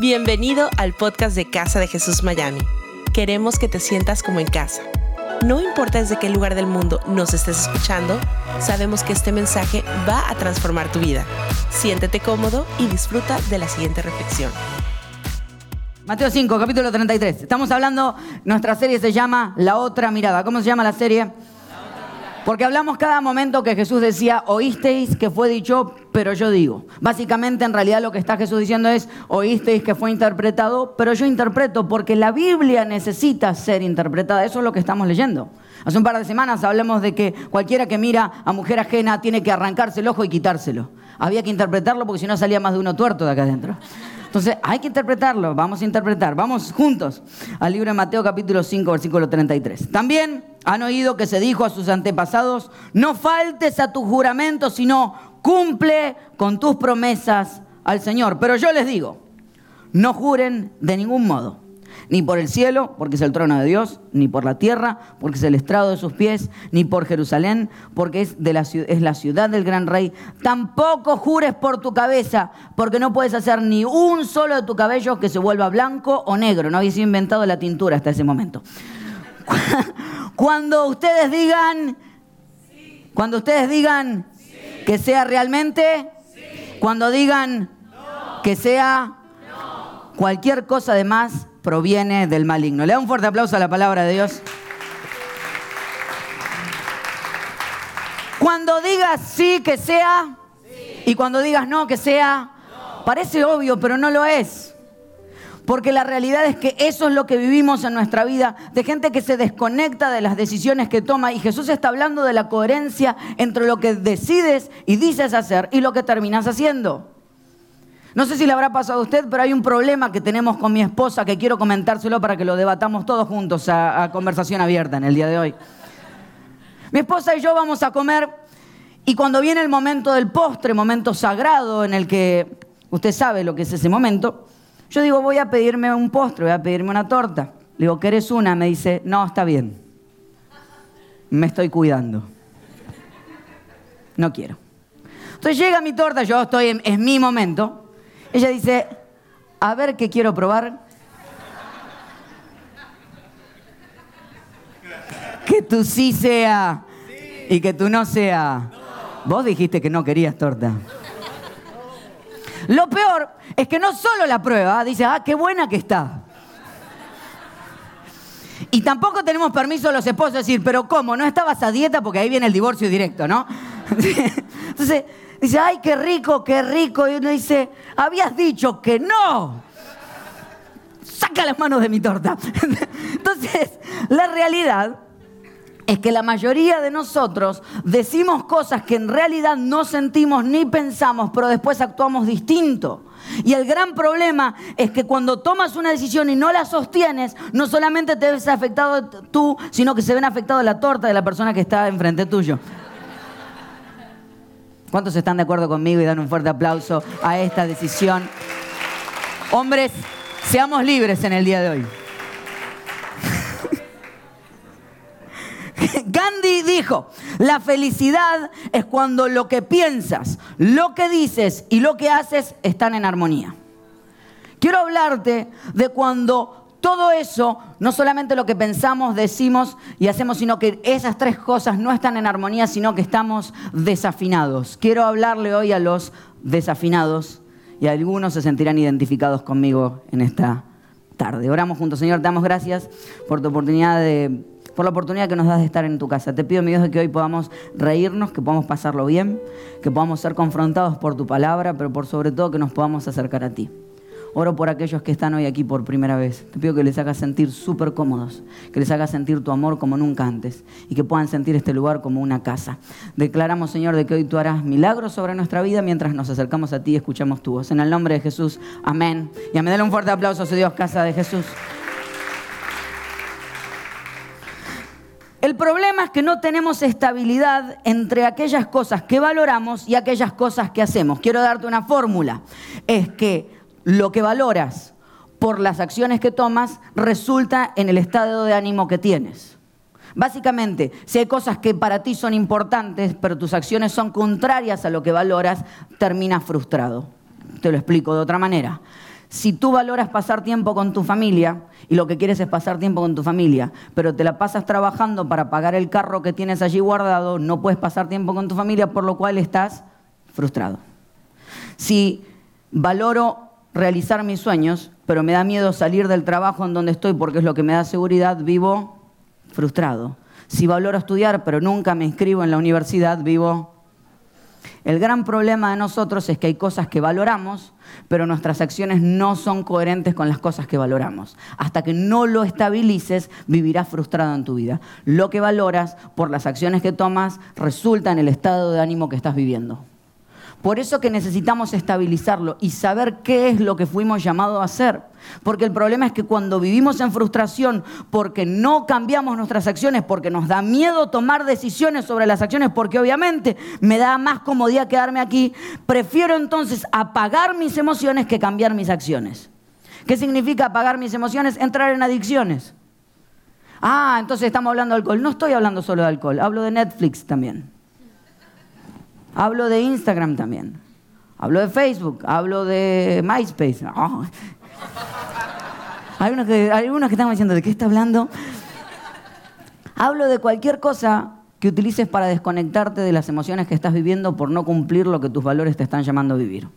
Bienvenido al podcast de Casa de Jesús Miami. Queremos que te sientas como en casa. No importa desde qué lugar del mundo nos estés escuchando, sabemos que este mensaje va a transformar tu vida. Siéntete cómodo y disfruta de la siguiente reflexión. Mateo 5, capítulo 33. Estamos hablando, nuestra serie se llama La otra mirada. ¿Cómo se llama la serie? Porque hablamos cada momento que Jesús decía, oísteis que fue dicho, pero yo digo. Básicamente, en realidad lo que está Jesús diciendo es, oísteis que fue interpretado, pero yo interpreto, porque la Biblia necesita ser interpretada. Eso es lo que estamos leyendo. Hace un par de semanas hablamos de que cualquiera que mira a mujer ajena tiene que arrancarse el ojo y quitárselo. Había que interpretarlo porque si no salía más de uno tuerto de acá adentro. Entonces hay que interpretarlo, vamos a interpretar. Vamos juntos al libro de Mateo capítulo 5, versículo 33. También han oído que se dijo a sus antepasados, no faltes a tu juramento, sino cumple con tus promesas al Señor. Pero yo les digo, no juren de ningún modo ni por el cielo, porque es el trono de Dios, ni por la tierra, porque es el estrado de sus pies, ni por Jerusalén, porque es, la, es la ciudad del gran rey. Tampoco jures por tu cabeza, porque no puedes hacer ni un solo de tu cabello que se vuelva blanco o negro. No sido inventado la tintura hasta ese momento. Cuando ustedes digan, cuando ustedes digan que sea realmente, cuando digan que sea cualquier cosa de más, proviene del maligno. Le da un fuerte aplauso a la palabra de Dios. Cuando digas sí, que sea, y cuando digas no, que sea, parece obvio, pero no lo es. Porque la realidad es que eso es lo que vivimos en nuestra vida, de gente que se desconecta de las decisiones que toma. Y Jesús está hablando de la coherencia entre lo que decides y dices hacer y lo que terminas haciendo. No sé si le habrá pasado a usted, pero hay un problema que tenemos con mi esposa que quiero comentárselo para que lo debatamos todos juntos a, conversación abierta en el día de hoy. Mi esposa y yo vamos a comer y cuando viene el momento del postre, momento sagrado en el que usted sabe lo que es ese momento, yo digo, voy a pedirme un postre, voy a pedirme una torta. Le digo, ¿querés una? Me dice, no, está bien. Me estoy cuidando. No quiero. Entonces llega mi torta, yo estoy en, es mi momento. Ella dice, a ver qué quiero probar. Que tú sí sea y que tú no sea. Vos dijiste que no querías torta. Lo peor es que no solo la prueba, dice, ah, qué buena que está. Y tampoco tenemos permiso los esposos de decir, pero ¿cómo? ¿No estabas a dieta? Porque ahí viene el divorcio directo, ¿no? Entonces, Dice, ay, qué rico, qué rico. Y uno dice, habías dicho que no. Saca las manos de mi torta. Entonces, la realidad es que la mayoría de nosotros decimos cosas que en realidad no sentimos ni pensamos, pero después actuamos distinto. Y el gran problema es que cuando tomas una decisión y no la sostienes, no solamente te ves afectado tú, sino que se ven afectado la torta de la persona que está enfrente tuyo. ¿Cuántos están de acuerdo conmigo y dan un fuerte aplauso a esta decisión? Hombres, seamos libres en el día de hoy. Gandhi dijo, la felicidad es cuando lo que piensas, lo que dices y lo que haces están en armonía. Quiero hablarte de cuando todo eso, no solamente lo que pensamos, decimos y hacemos, sino que esas tres cosas no están en armonía, sino que estamos desafinados. Quiero hablarle hoy a los desafinados y algunos se sentirán identificados conmigo en esta tarde. Oramos juntos, Señor, te damos gracias por tu oportunidad de por la oportunidad que nos das de estar en tu casa. Te pido, mi Dios, que hoy podamos reírnos, que podamos pasarlo bien, que podamos ser confrontados por tu palabra, pero por sobre todo que nos podamos acercar a ti. Oro por aquellos que están hoy aquí por primera vez. Te pido que les hagas sentir súper cómodos, que les hagas sentir tu amor como nunca antes y que puedan sentir este lugar como una casa. Declaramos, Señor, de que hoy tú harás milagros sobre nuestra vida mientras nos acercamos a ti y escuchamos tu voz. En el nombre de Jesús, amén. Y a dale un fuerte aplauso su Dios, casa de Jesús. El problema es que no tenemos estabilidad entre aquellas cosas que valoramos y aquellas cosas que hacemos. Quiero darte una fórmula. Es que lo que valoras por las acciones que tomas resulta en el estado de ánimo que tienes. Básicamente, si hay cosas que para ti son importantes, pero tus acciones son contrarias a lo que valoras, terminas frustrado. Te lo explico de otra manera. Si tú valoras pasar tiempo con tu familia y lo que quieres es pasar tiempo con tu familia, pero te la pasas trabajando para pagar el carro que tienes allí guardado, no puedes pasar tiempo con tu familia, por lo cual estás frustrado. Si valoro realizar mis sueños, pero me da miedo salir del trabajo en donde estoy porque es lo que me da seguridad, vivo frustrado. Si valoro estudiar, pero nunca me inscribo en la universidad, vivo el gran problema de nosotros es que hay cosas que valoramos, pero nuestras acciones no son coherentes con las cosas que valoramos. Hasta que no lo estabilices, vivirás frustrado en tu vida. Lo que valoras por las acciones que tomas resulta en el estado de ánimo que estás viviendo. Por eso que necesitamos estabilizarlo y saber qué es lo que fuimos llamados a hacer. Porque el problema es que cuando vivimos en frustración, porque no cambiamos nuestras acciones, porque nos da miedo tomar decisiones sobre las acciones, porque obviamente me da más comodidad quedarme aquí, prefiero entonces apagar mis emociones que cambiar mis acciones. ¿Qué significa apagar mis emociones? Entrar en adicciones. Ah, entonces estamos hablando de alcohol. No estoy hablando solo de alcohol, hablo de Netflix también. Hablo de Instagram también. Hablo de Facebook, hablo de MySpace. Hay, unos que, que están diciendo, ¿de qué está hablando? Hablo de cualquier cosa que utilices para desconectarte de las emociones que estás viviendo por no cumplir lo que tus valores te están llamando a vivir.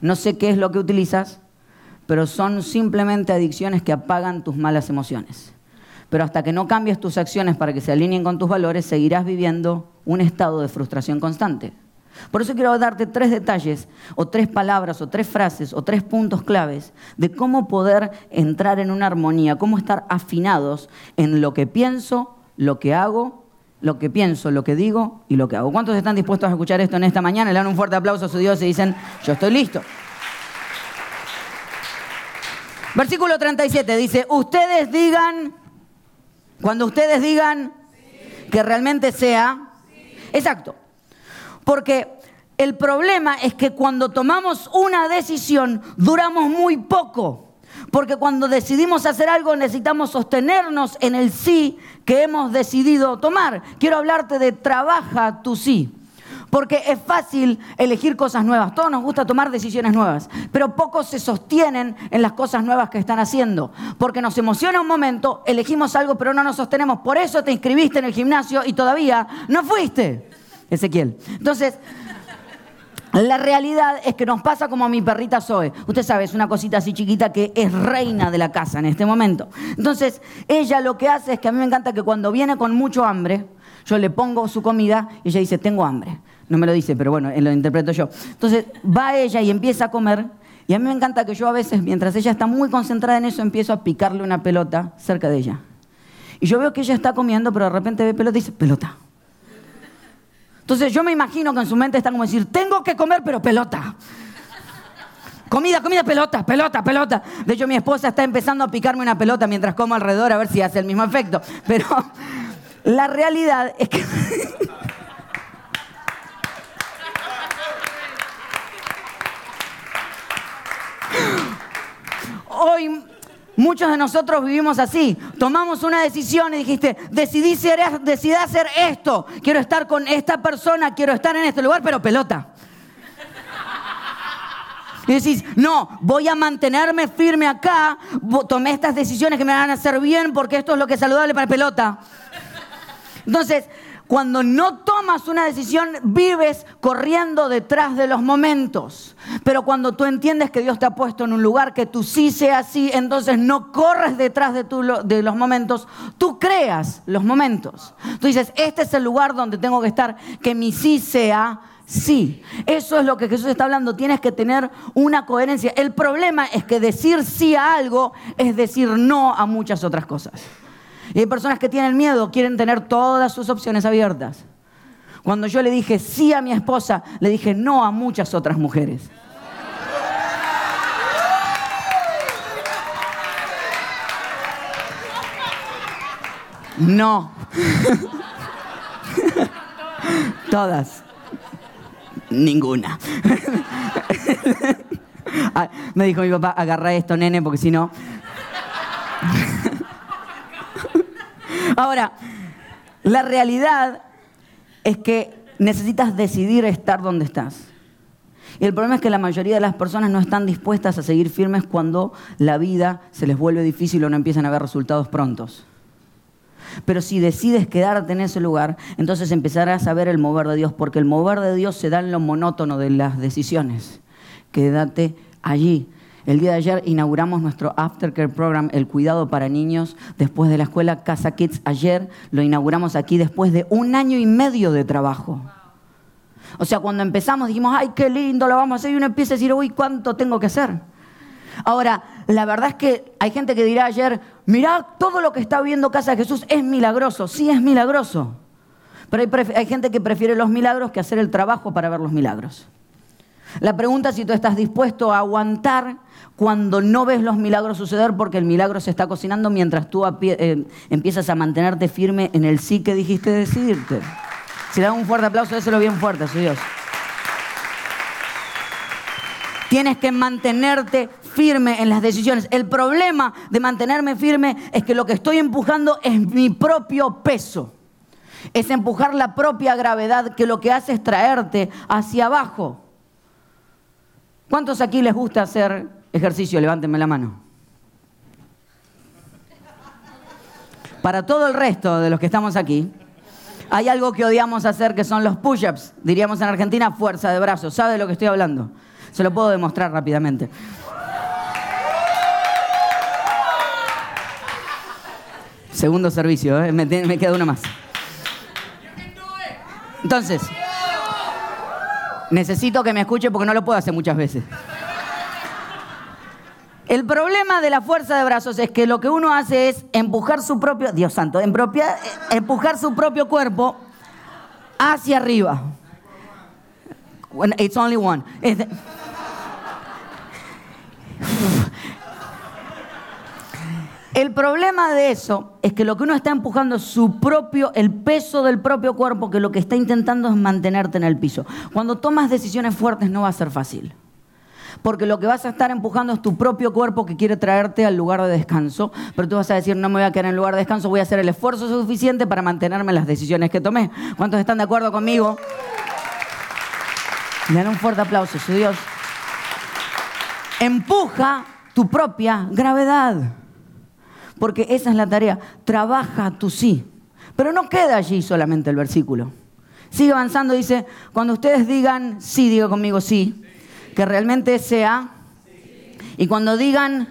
No sé qué es lo que utilizas, pero son simplemente adicciones que apagan tus malas emociones. Pero hasta que no cambies tus acciones para que se alineen con tus valores, seguirás viviendo un estado de frustración constante. Por eso quiero darte tres detalles, o tres palabras, o tres frases, o tres puntos claves de cómo poder entrar en una armonía, cómo estar afinados en lo que pienso, lo que hago, lo que pienso, lo que digo y lo que hago. ¿Cuántos están dispuestos a escuchar esto en esta mañana? Le dan un fuerte aplauso a su Dios y dicen, yo estoy listo. Versículo 37 dice, ustedes digan cuando ustedes digan que realmente sea exacto. Porque el problema es que cuando tomamos una decisión duramos muy poco. Porque cuando decidimos hacer algo necesitamos sostenernos en el sí que hemos decidido tomar. Quiero hablarte de trabaja tu sí. Porque es fácil elegir cosas nuevas. Todos nos gusta tomar decisiones nuevas. Pero pocos se sostienen en las cosas nuevas que están haciendo. Porque nos emociona un momento, elegimos algo, pero no nos sostenemos. Por eso te inscribiste en el gimnasio y todavía no fuiste. Ezequiel. Entonces, la realidad es que nos pasa como a mi perrita Zoe. Usted sabe, es una cosita así chiquita que es reina de la casa en este momento. Entonces, ella lo que hace es que a mí me encanta que cuando viene con mucho hambre, yo le pongo su comida y ella dice, tengo hambre. No me lo dice, pero bueno, lo interpreto yo. Entonces va ella y empieza a comer. Y a mí me encanta que yo a veces, mientras ella está muy concentrada en eso, empiezo a picarle una pelota cerca de ella. Y yo veo que ella está comiendo, pero de repente ve pelota y dice, pelota. Entonces yo me imagino que en su mente está como decir, tengo que comer, pero pelota. Comida, comida, pelota, pelota, pelota. De hecho, mi esposa está empezando a picarme una pelota mientras como alrededor a ver si hace el mismo efecto. Pero la realidad es que... Hoy muchos de nosotros vivimos así. Tomamos una decisión y dijiste, decidí, ser, decidí hacer esto. Quiero estar con esta persona, quiero estar en este lugar, pero pelota. Y decís, no, voy a mantenerme firme acá, tomé estas decisiones que me van a hacer bien porque esto es lo que es saludable para pelota. Entonces, cuando no tomas una decisión, vives corriendo detrás de los momentos. Pero cuando tú entiendes que Dios te ha puesto en un lugar que tú sí sea así, entonces no corres detrás de, de los momentos, tú creas los momentos. Tú dices, este es el lugar donde tengo que estar, que mi sí sea sí. Eso es lo que Jesús está hablando. Tienes que tener una coherencia. El problema es que decir sí a algo es decir no a muchas otras cosas. Y hay personas que tienen miedo, quieren tener todas sus opciones abiertas. Cuando yo le dije sí a mi esposa, le dije no a muchas otras mujeres. No. Todas. Ninguna. Me dijo mi papá, agarra esto, nene, porque si no... Ahora, la realidad es que necesitas decidir estar donde estás. Y el problema es que la mayoría de las personas no están dispuestas a seguir firmes cuando la vida se les vuelve difícil o no empiezan a ver resultados prontos. Pero si decides quedarte en ese lugar, entonces empezarás a ver el mover de Dios, porque el mover de Dios se da en lo monótono de las decisiones. Quédate allí. El día de ayer inauguramos nuestro Aftercare Program, el cuidado para niños, después de la escuela Casa Kids. Ayer lo inauguramos aquí después de un año y medio de trabajo. O sea, cuando empezamos dijimos, ay, qué lindo, lo vamos a hacer, y uno empieza a decir, uy, ¿cuánto tengo que hacer? Ahora, la verdad es que hay gente que dirá ayer, mirá, todo lo que está viendo Casa de Jesús es milagroso. Sí, es milagroso. Pero hay, hay gente que prefiere los milagros que hacer el trabajo para ver los milagros. La pregunta es si tú estás dispuesto a aguantar cuando no ves los milagros suceder porque el milagro se está cocinando mientras tú eh, empiezas a mantenerte firme en el sí que dijiste decidirte. Si le dan un fuerte aplauso, déselo bien fuerte, soy Dios. Tienes que mantenerte firme en las decisiones. El problema de mantenerme firme es que lo que estoy empujando es mi propio peso. Es empujar la propia gravedad que lo que hace es traerte hacia abajo. ¿Cuántos aquí les gusta hacer ejercicio? Levántenme la mano. Para todo el resto de los que estamos aquí, hay algo que odiamos hacer que son los push-ups. Diríamos en Argentina, fuerza de brazos. ¿Sabe de lo que estoy hablando? Se lo puedo demostrar rápidamente. Segundo servicio, ¿eh? me, me queda uno más. Entonces, necesito que me escuche porque no lo puedo hacer muchas veces. El problema de la fuerza de brazos es que lo que uno hace es empujar su propio, Dios santo, empujar su propio cuerpo hacia arriba. it's only one. El problema de eso es que lo que uno está empujando es su propio, el peso del propio cuerpo, que lo que está intentando es mantenerte en el piso. Cuando tomas decisiones fuertes no va a ser fácil porque lo que vas a estar empujando es tu propio cuerpo que quiere traerte al lugar de descanso, pero tú vas a decir, no me voy a quedar en el lugar de descanso, voy a hacer el esfuerzo suficiente para mantenerme en las decisiones que tomé. ¿Cuántos están de acuerdo conmigo? Dan un fuerte aplauso, su Dios. Empuja tu propia gravedad, porque esa es la tarea. Trabaja tu sí, pero no queda allí solamente el versículo. Sigue avanzando, dice, cuando ustedes digan sí, diga conmigo sí que realmente sea. Y cuando digan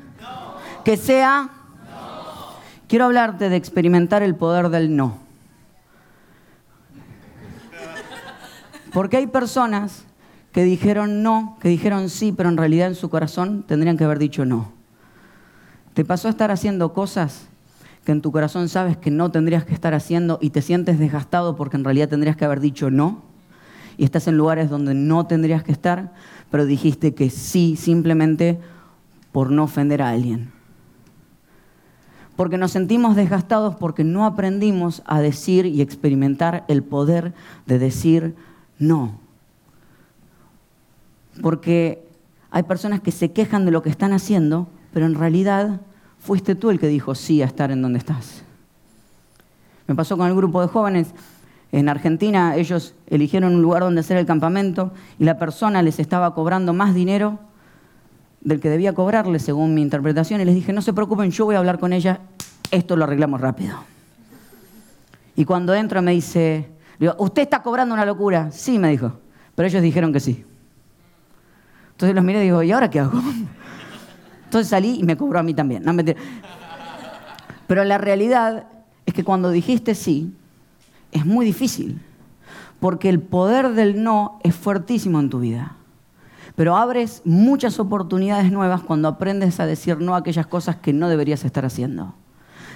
que sea, quiero hablarte de experimentar el poder del no. Porque hay personas que dijeron no, que dijeron sí, pero en realidad en su corazón tendrían que haber dicho no. ¿Te pasó a estar haciendo cosas que en tu corazón sabes que no tendrías que estar haciendo y te sientes desgastado porque en realidad tendrías que haber dicho no? Y estás en lugares donde no tendrías que estar pero dijiste que sí simplemente por no ofender a alguien. Porque nos sentimos desgastados porque no aprendimos a decir y experimentar el poder de decir no. Porque hay personas que se quejan de lo que están haciendo, pero en realidad fuiste tú el que dijo sí a estar en donde estás. Me pasó con el grupo de jóvenes en Argentina ellos eligieron un lugar donde hacer el campamento y la persona les estaba cobrando más dinero del que debía cobrarle, según mi interpretación, y les dije, no se preocupen, yo voy a hablar con ella, esto lo arreglamos rápido. Y cuando entro me dice, digo, ¿usted está cobrando una locura? Sí, me dijo, pero ellos dijeron que sí. Entonces los miré y digo, ¿y ahora qué hago? Entonces salí y me cobró a mí también. No, pero la realidad es que cuando dijiste sí, es muy difícil, porque el poder del no es fuertísimo en tu vida. Pero abres muchas oportunidades nuevas cuando aprendes a decir no a aquellas cosas que no deberías estar haciendo.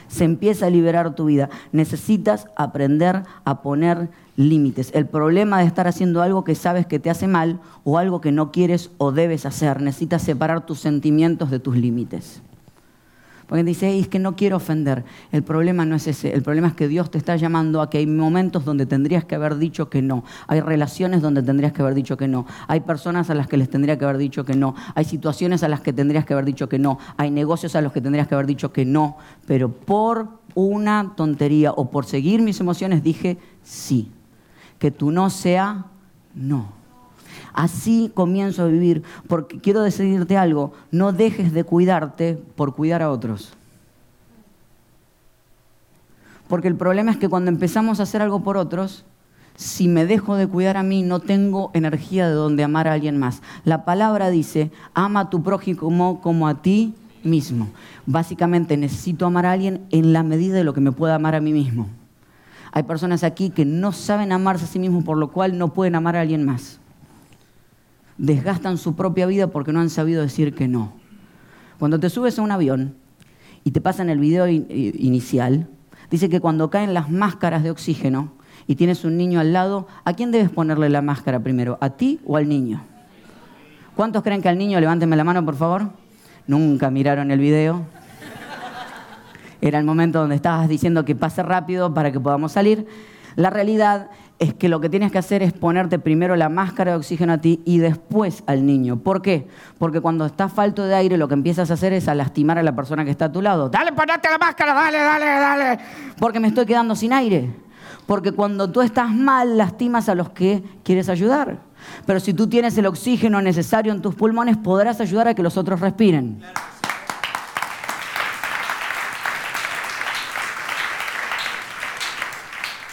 Se empieza a liberar tu vida. Necesitas aprender a poner límites. El problema de estar haciendo algo que sabes que te hace mal o algo que no quieres o debes hacer, necesitas separar tus sentimientos de tus límites. Porque dice, es que no quiero ofender. El problema no es ese. El problema es que Dios te está llamando a que hay momentos donde tendrías que haber dicho que no. Hay relaciones donde tendrías que haber dicho que no. Hay personas a las que les tendría que haber dicho que no. Hay situaciones a las que tendrías que haber dicho que no. Hay negocios a los que tendrías que haber dicho que no. Pero por una tontería o por seguir mis emociones dije sí. Que tu no sea no. Así comienzo a vivir, porque quiero decirte algo, no dejes de cuidarte por cuidar a otros. Porque el problema es que cuando empezamos a hacer algo por otros, si me dejo de cuidar a mí, no tengo energía de donde amar a alguien más. La palabra dice, ama a tu prójimo como a ti mismo. Básicamente necesito amar a alguien en la medida de lo que me pueda amar a mí mismo. Hay personas aquí que no saben amarse a sí mismos, por lo cual no pueden amar a alguien más. Desgastan su propia vida porque no han sabido decir que no. Cuando te subes a un avión y te pasan el video inicial, dice que cuando caen las máscaras de oxígeno, y tienes un niño al lado, ¿a quién debes ponerle la máscara primero? ¿A ti o al niño? ¿Cuántos creen que al niño? Levántenme la mano, por favor. Nunca miraron el video. Era el momento donde estabas diciendo que pase rápido para que podamos salir. La realidad es que lo que tienes que hacer es ponerte primero la máscara de oxígeno a ti y después al niño. ¿Por qué? Porque cuando estás falto de aire lo que empiezas a hacer es a lastimar a la persona que está a tu lado. Dale, ponete la máscara, dale, dale, dale. Porque me estoy quedando sin aire. Porque cuando tú estás mal, lastimas a los que quieres ayudar. Pero si tú tienes el oxígeno necesario en tus pulmones, podrás ayudar a que los otros respiren.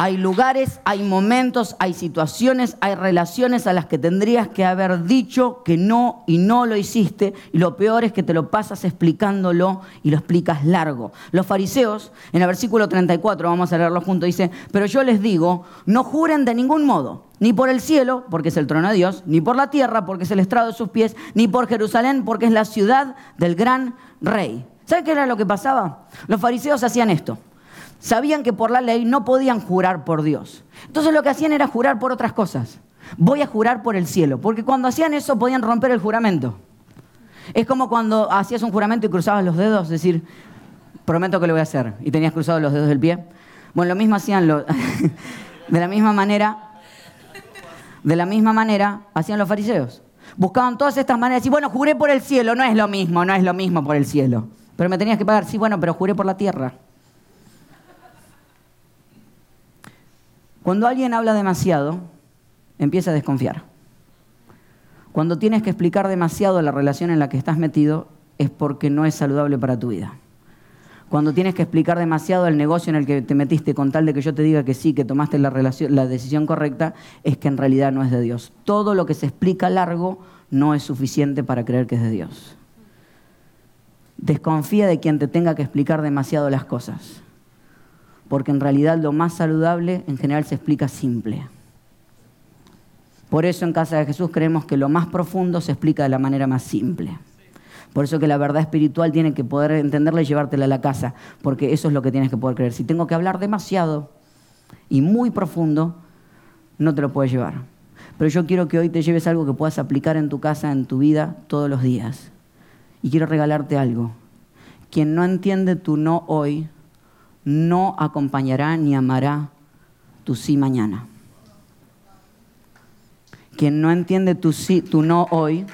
Hay lugares, hay momentos, hay situaciones, hay relaciones a las que tendrías que haber dicho que no y no lo hiciste. Y lo peor es que te lo pasas explicándolo y lo explicas largo. Los fariseos, en el versículo 34, vamos a leerlo juntos, dice, pero yo les digo, no juren de ningún modo, ni por el cielo, porque es el trono de Dios, ni por la tierra, porque es el estrado de sus pies, ni por Jerusalén, porque es la ciudad del gran rey. ¿Saben qué era lo que pasaba? Los fariseos hacían esto sabían que por la ley no podían jurar por Dios. Entonces lo que hacían era jurar por otras cosas. Voy a jurar por el cielo, porque cuando hacían eso podían romper el juramento. Es como cuando hacías un juramento y cruzabas los dedos, decir, prometo que lo voy a hacer, y tenías cruzados los dedos del pie. Bueno, lo mismo hacían los... de la misma manera, de la misma manera hacían los fariseos. Buscaban todas estas maneras y bueno, juré por el cielo, no es lo mismo, no es lo mismo por el cielo. Pero me tenías que pagar, sí, bueno, pero juré por la tierra. Cuando alguien habla demasiado, empieza a desconfiar. Cuando tienes que explicar demasiado la relación en la que estás metido, es porque no es saludable para tu vida. Cuando tienes que explicar demasiado el negocio en el que te metiste con tal de que yo te diga que sí, que tomaste la, decisión correcta, es que en realidad no es de Dios. Todo lo que se explica largo no es suficiente para creer que es de Dios. Desconfía de quien te tenga que explicar demasiado las cosas porque en realidad lo más saludable en general se explica simple. Por eso en Casa de Jesús creemos que lo más profundo se explica de la manera más simple. Por eso que la verdad espiritual tiene que poder entenderla y llevártela a la casa, porque eso es lo que tienes que poder creer. Si tengo que hablar demasiado y muy profundo, no te lo puedes llevar. Pero yo quiero que hoy te lleves algo que puedas aplicar en tu casa, en tu vida, todos los días. Y quiero regalarte algo. Quien no entiende tu no hoy, no acompañará ni amará tu sí mañana. Quien no entiende tu sí, tu no hoy,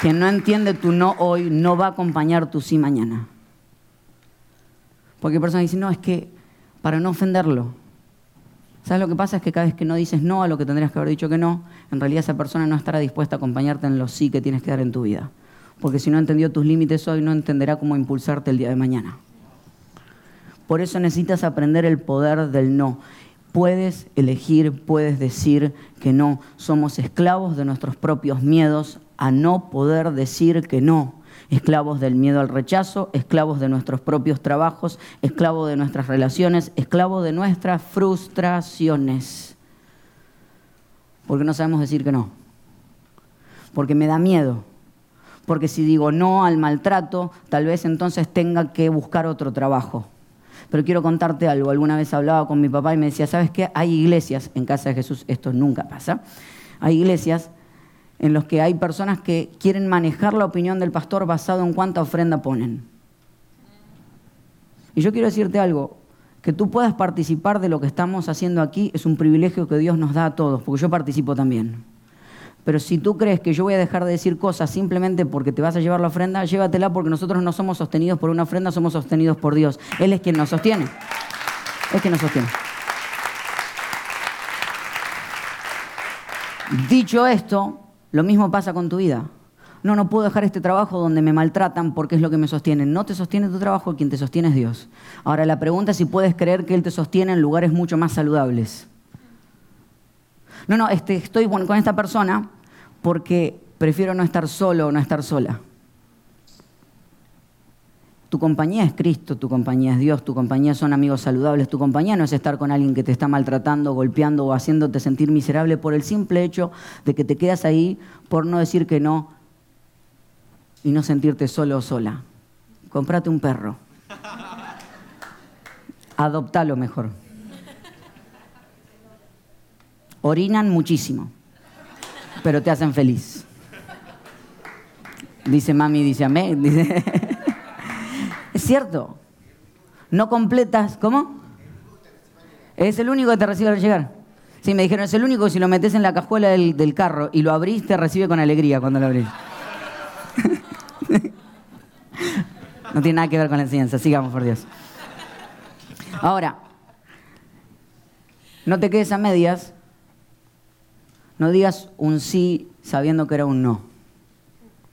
quien no entiende tu no hoy, no va a acompañar tu sí mañana. Porque hay personas que dicen, no, es que para no ofenderlo. ¿Sabes lo que pasa? Es que cada vez que no dices no a lo que tendrías que haber dicho que no, en realidad esa persona no estará dispuesta a acompañarte en lo sí que tienes que dar en tu vida porque si no entendió tus límites hoy, no entenderá cómo impulsarte el día de mañana. Por eso necesitas aprender el poder del no. Puedes elegir, puedes decir que no. Somos esclavos de nuestros propios miedos a no poder decir que no. Esclavos del miedo al rechazo, esclavos de nuestros propios trabajos, esclavos de nuestras relaciones, esclavos de nuestras frustraciones. Porque no sabemos decir que no. Porque me da miedo porque si digo no al maltrato, tal vez entonces tenga que buscar otro trabajo. Pero quiero contarte algo. Alguna vez hablaba con mi papá y me decía, ¿sabes qué? Hay iglesias, en casa de Jesús esto nunca pasa, hay iglesias en las que hay personas que quieren manejar la opinión del pastor basado en cuánta ofrenda ponen. Y yo quiero decirte algo, que tú puedas participar de lo que estamos haciendo aquí es un privilegio que Dios nos da a todos, porque yo participo también. Pero si tú crees que yo voy a dejar de decir cosas simplemente porque te vas a llevar la ofrenda, llévatela porque nosotros no somos sostenidos por una ofrenda, somos sostenidos por Dios. Él es quien nos sostiene. Es quien nos sostiene. Dicho esto, lo mismo pasa con tu vida. No, no puedo dejar este trabajo donde me maltratan porque es lo que me sostiene. No te sostiene tu trabajo, quien te sostiene es Dios. Ahora la pregunta es si puedes creer que Él te sostiene en lugares mucho más saludables. No, no, este, estoy con esta persona porque prefiero no estar solo o no estar sola. Tu compañía es Cristo, tu compañía es Dios, tu compañía son amigos saludables, tu compañía no es estar con alguien que te está maltratando, golpeando o haciéndote sentir miserable por el simple hecho de que te quedas ahí por no decir que no y no sentirte solo o sola. Comprate un perro. Adoptalo mejor. Orinan muchísimo, pero te hacen feliz. Dice mami, dice amén. Dice... es cierto. No completas, ¿cómo? Es el único que te recibe al llegar. Sí, me dijeron, es el único si lo metes en la cajuela del, del carro y lo abrís, te recibe con alegría cuando lo abrís. no tiene nada que ver con la enseñanza, sigamos por Dios. Ahora, no te quedes a medias, no digas un sí sabiendo que era un no.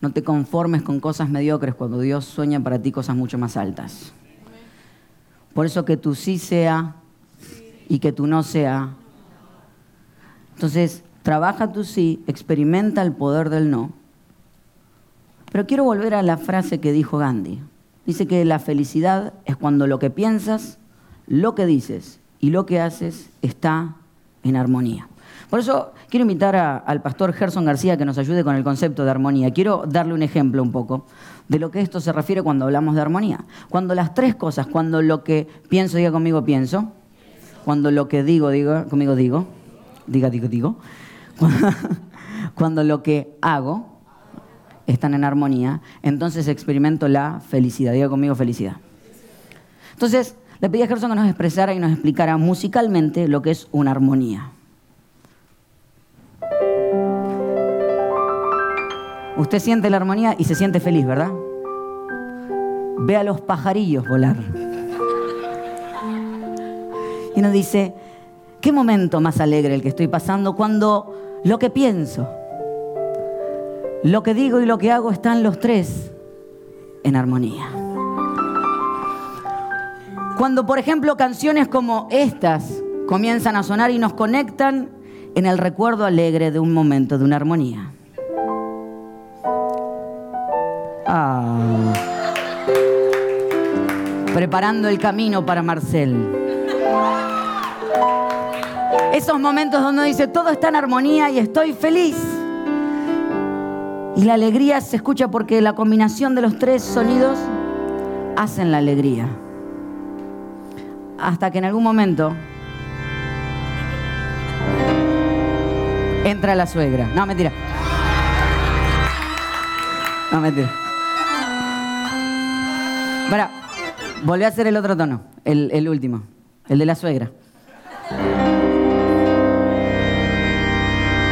No te conformes con cosas mediocres cuando Dios sueña para ti cosas mucho más altas. Por eso que tu sí sea y que tu no sea. Entonces, trabaja tu sí, experimenta el poder del no pero quiero volver a la frase que dijo Gandhi. Dice que la felicidad es cuando lo que piensas, lo que dices y lo que haces está en armonía. Por eso quiero invitar al pastor Gerson García que nos ayude con el concepto de armonía. Quiero darle un ejemplo un poco de lo que esto se refiere cuando hablamos de armonía. Cuando las tres cosas, cuando lo que pienso, diga conmigo, pienso. Cuando lo que digo, diga conmigo, digo. Diga, digo, digo. Cuando lo que hago, están en armonía, entonces experimento la felicidad. Diga conmigo felicidad. Entonces, le pedí a Gerson que nos expresara y nos explicara musicalmente lo que es una armonía. Usted siente la armonía y se siente feliz, ¿verdad? Ve a los pajarillos volar. Y nos dice, ¿qué momento más alegre el que estoy pasando cuando lo que pienso, lo que digo y lo que hago están los tres en armonía. Cuando, por ejemplo, canciones como estas comienzan a sonar y nos conectan en el recuerdo alegre de un momento de una armonía. Ah. Preparando el camino para Marcel. Esos momentos donde dice, todo está en armonía y estoy feliz. Y la alegría se escucha porque la combinación de los tres sonidos hacen la alegría. Hasta que en algún momento entra la suegra. No, mentira. No, mentira. Volví a hacer el otro tono, el, último, el de la suegra.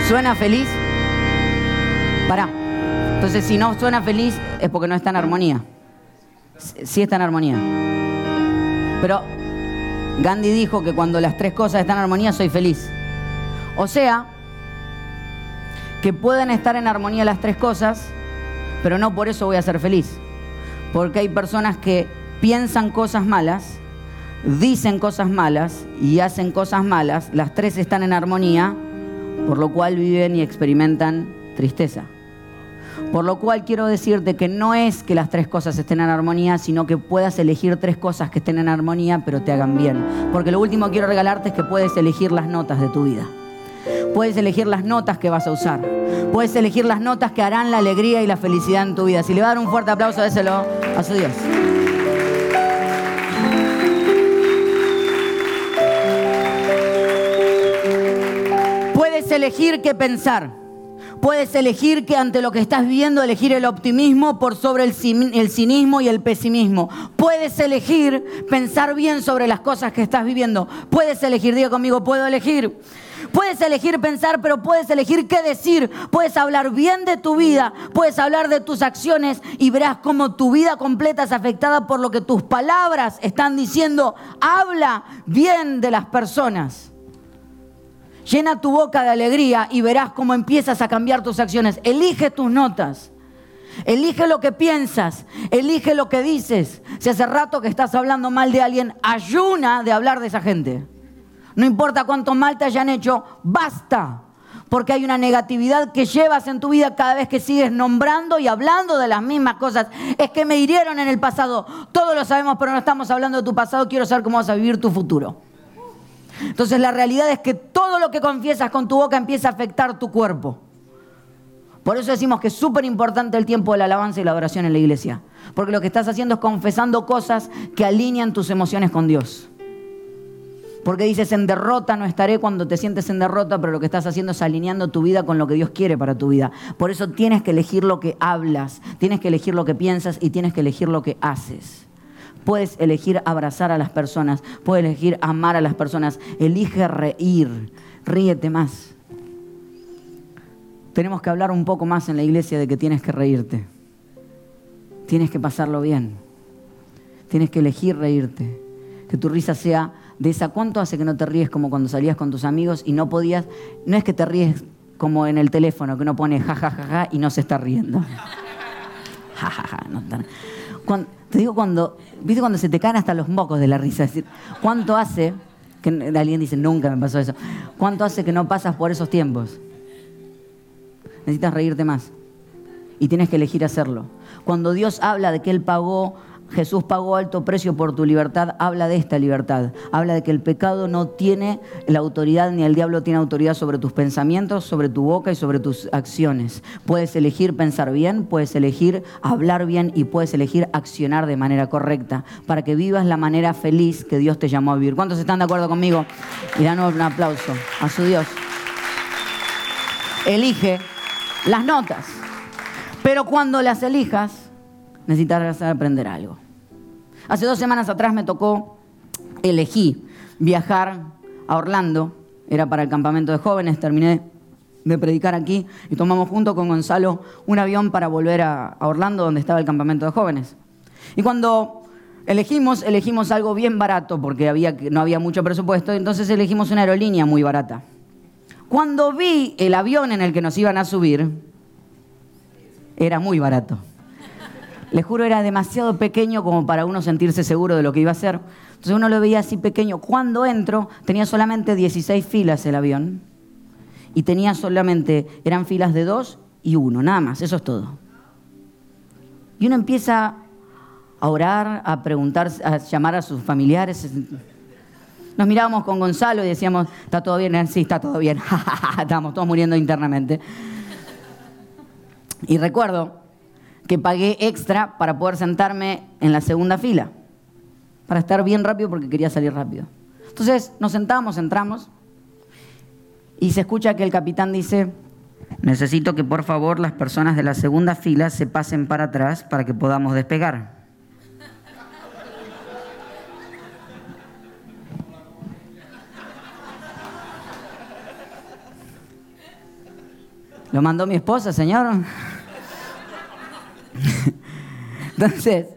¿Suena feliz? Para. Entonces, si no suena feliz, es porque no está en armonía. Sí está en armonía. Pero Gandhi dijo que cuando las tres cosas están en armonía, soy feliz. O sea, que pueden estar en armonía las tres cosas, pero no por eso voy a ser feliz. Porque hay personas que piensan cosas malas, dicen cosas malas y hacen cosas malas, las tres están en armonía, por lo cual viven y experimentan tristeza. Por lo cual quiero decirte que no es que las tres cosas estén en armonía, sino que puedas elegir tres cosas que estén en armonía, pero te hagan bien. Porque lo último que quiero regalarte es que puedes elegir las notas de tu vida. Puedes elegir las notas que vas a usar. Puedes elegir las notas que harán la alegría y la felicidad en tu vida. Si le va a dar un fuerte aplauso, déselo a su Dios. Elegir qué pensar. Puedes elegir que ante lo que estás viendo, elegir el optimismo por sobre el, cinismo y el pesimismo. Puedes elegir pensar bien sobre las cosas que estás viviendo. Puedes elegir, diga conmigo, puedo elegir. Puedes elegir pensar, pero puedes elegir qué decir. Puedes hablar bien de tu vida, puedes hablar de tus acciones y verás cómo tu vida completa es afectada por lo que tus palabras están diciendo. Habla bien de las personas. Llena tu boca de alegría y verás cómo empiezas a cambiar tus acciones. Elige tus notas. Elige lo que piensas, elige lo que dices. Si hace rato que estás hablando mal de alguien, ayuna de hablar de esa gente. No importa cuánto mal te hayan hecho, basta. Porque hay una negatividad que llevas en tu vida cada vez que sigues nombrando y hablando de las mismas cosas. Es que me hirieron en el pasado. Todos lo sabemos, pero no estamos hablando de tu pasado. Quiero saber cómo vas a vivir tu futuro. Entonces la realidad es que todo lo que confiesas con tu boca empieza a afectar tu cuerpo. Por eso decimos que es súper importante el tiempo de la alabanza y la adoración en la iglesia. Porque lo que estás haciendo es confesando cosas que alinean tus emociones con Dios. Porque dices, en derrota no estaré cuando te sientes en derrota, pero lo que estás haciendo es alineando tu vida con lo que Dios quiere para tu vida. Por eso tienes que elegir lo que hablas, tienes que elegir lo que piensas y tienes que elegir lo que haces. Puedes elegir abrazar a las personas, puedes elegir amar a las personas. Elige reír, ríete más. Tenemos que hablar un poco más en la iglesia de que tienes que reírte. Tienes que pasarlo bien. Tienes que elegir reírte. Que tu risa sea de esa. ¿Cuánto hace que no te ríes como cuando salías con tus amigos y no podías? No es que te ríes como en el teléfono, que uno pone ja, ja, ja, ja y no se está riendo. Ja, ja, ja. No Te digo cuando, ¿viste cuando se te caen hasta los mocos de la risa? Es decir, ¿cuánto hace, que alguien dice, nunca me pasó eso, ¿cuánto hace que no pasas por esos tiempos? Necesitas reírte más. Y tienes que elegir hacerlo. Cuando Dios habla de que Él pagó Jesús pagó alto precio por tu libertad, habla de esta libertad. Habla de que el pecado no tiene la autoridad, ni el diablo tiene autoridad sobre tus pensamientos, sobre tu boca y sobre tus acciones. Puedes elegir pensar bien, puedes elegir hablar bien y puedes elegir accionar de manera correcta para que vivas la manera feliz que Dios te llamó a vivir. ¿Cuántos están de acuerdo conmigo? Y danos un aplauso a su Dios. Elige las notas. Pero cuando las elijas, necesitas aprender algo. Hace dos semanas atrás me tocó, elegí viajar a Orlando, era para el campamento de jóvenes, terminé de predicar aquí y tomamos junto con Gonzalo un avión para volver a, Orlando donde estaba el campamento de jóvenes. Y cuando elegimos, elegimos algo bien barato porque había, no había mucho presupuesto, entonces elegimos una aerolínea muy barata. Cuando vi el avión en el que nos iban a subir, era muy barato. Les juro, era demasiado pequeño como para uno sentirse seguro de lo que iba a hacer. Entonces uno lo veía así pequeño. Cuando entro, tenía solamente 16 filas el avión. Y tenía solamente, eran filas de dos y uno, nada más, eso es todo. Y uno empieza a orar, a preguntar, a llamar a sus familiares. Nos mirábamos con Gonzalo y decíamos, ¿está todo bien? Sí, está todo bien. Estábamos todos muriendo internamente. Y recuerdo que pagué extra para poder sentarme en la segunda fila, para estar bien rápido porque quería salir rápido. Entonces nos sentamos, entramos, y se escucha que el capitán dice, necesito que por favor las personas de la segunda fila se pasen para atrás para que podamos despegar. Lo mandó mi esposa, señor. entonces,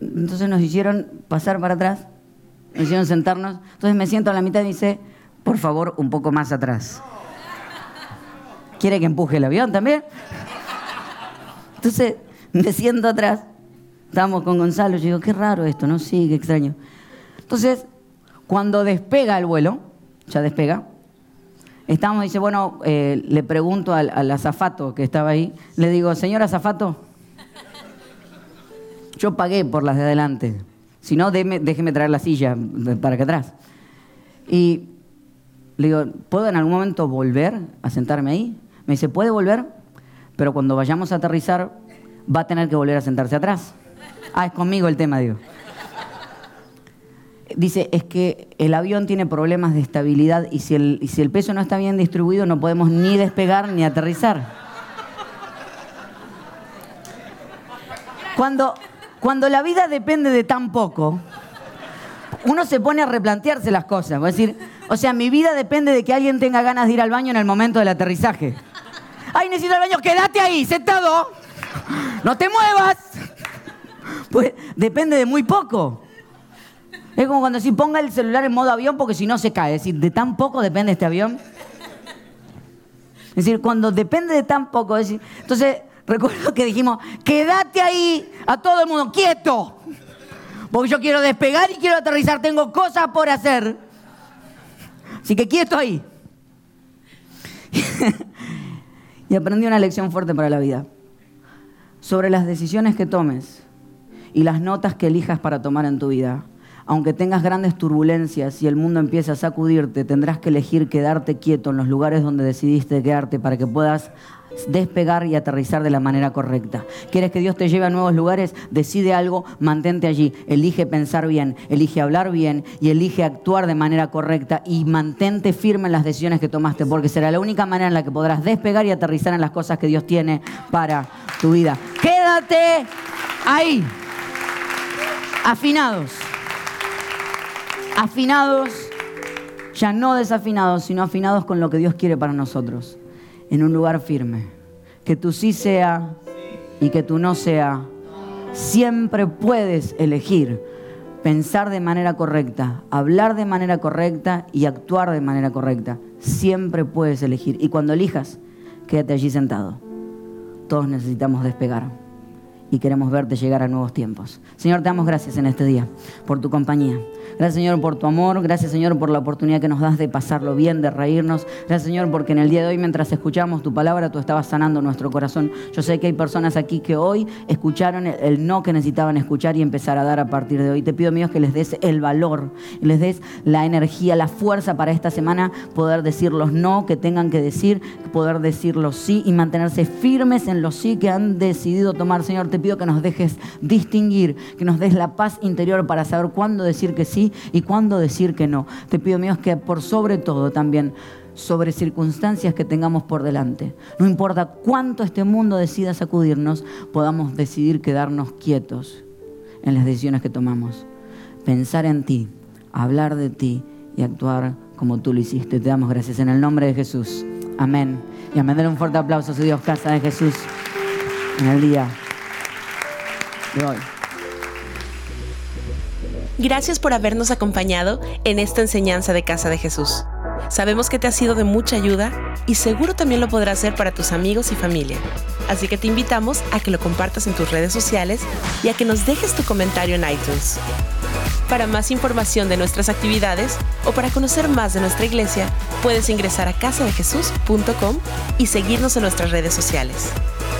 entonces nos hicieron pasar para atrás, nos hicieron sentarnos. Entonces me siento a la mitad y dice, por favor, un poco más atrás. ¿Quiere que empuje el avión también? Entonces me siento atrás. Estábamos con Gonzalo. Yo digo, qué raro esto, ¿no? Sí, qué extraño. Entonces, cuando despega el vuelo, ya despega, Estamos, dice, bueno, eh, le pregunto al, azafato que estaba ahí, le digo, señor azafato, yo pagué por las de adelante, si no, déjeme traer la silla para acá atrás. Y le digo, ¿puedo en algún momento volver a sentarme ahí? Me dice, ¿puede volver? Pero cuando vayamos a aterrizar, va a tener que volver a sentarse atrás. Ah, es conmigo el tema, digo dice, es que el avión tiene problemas de estabilidad y si el, si el peso no está bien distribuido no podemos ni despegar ni aterrizar. Cuando, cuando la vida depende de tan poco, uno se pone a replantearse las cosas. a decir, o sea, mi vida depende de que alguien tenga ganas de ir al baño en el momento del aterrizaje. ¡Ay, necesito el baño! ¡Quédate ahí, sentado! ¡No te muevas! Pues depende de muy poco. Es como cuando si ponga el celular en modo avión porque si no se cae. Es decir, de tan poco depende este avión. Es decir, cuando depende de tan poco. Es decir, entonces, recuerdo que dijimos, quédate ahí a todo el mundo, quieto. Porque yo quiero despegar y quiero aterrizar, tengo cosas por hacer. Así que quieto ahí. y aprendí una lección fuerte para la vida. Sobre las decisiones que tomes y las notas que elijas para tomar en tu vida aunque tengas grandes turbulencias y el mundo empiece a sacudirte, tendrás que elegir quedarte quieto en los lugares donde decidiste quedarte para que puedas despegar y aterrizar de la manera correcta. ¿Quieres que Dios te lleve a nuevos lugares? Decide algo, mantente allí. Elige pensar bien, elige hablar bien y elige actuar de manera correcta y mantente firme en las decisiones que tomaste, porque será la única manera en la que podrás despegar y aterrizar en las cosas que Dios tiene para tu vida. Quédate ahí, afinados afinados, ya no desafinados, sino afinados con lo que Dios quiere para nosotros, en un lugar firme. Que tú sí sea y que tú no sea. Siempre puedes elegir pensar de manera correcta, hablar de manera correcta y actuar de manera correcta. Siempre puedes elegir. Y cuando elijas, quédate allí sentado. Todos necesitamos despegar y queremos verte llegar a nuevos tiempos. Señor, te damos gracias en este día por tu compañía. Gracias Señor por tu amor, gracias Señor por la oportunidad que nos das de pasarlo bien, de reírnos. Gracias Señor porque en el día de hoy mientras escuchamos tu palabra tú estabas sanando nuestro corazón. Yo sé que hay personas aquí que hoy escucharon el no que necesitaban escuchar y empezar a dar a partir de hoy. Te pido mío que les des el valor, les des la energía, la fuerza para esta semana poder decir los no que tengan que decir, poder decir los sí y mantenerse firmes en los sí que han decidido tomar. Señor, te pido que nos dejes distinguir, que nos des la paz interior para saber cuándo decir que sí y cuándo decir que no. Te pido, Dios, que por sobre todo también sobre circunstancias que tengamos por delante. No importa cuánto este mundo decida sacudirnos, podamos decidir quedarnos quietos en las decisiones que tomamos. Pensar en ti, hablar de ti y actuar como tú lo hiciste. Te damos gracias en el nombre de Jesús. Amén. Y amén. Dale un fuerte aplauso a su Dios, casa de Jesús, en el día Gracias por habernos acompañado en esta enseñanza de Casa de Jesús. Sabemos que te ha sido de mucha ayuda y seguro también lo podrás hacer para tus amigos y familia. Así que te invitamos a que lo compartas en tus redes sociales y a que nos dejes tu comentario en iTunes. Para más información de nuestras actividades o para conocer más de nuestra iglesia, puedes ingresar a casadejesús.com y seguirnos en nuestras redes sociales.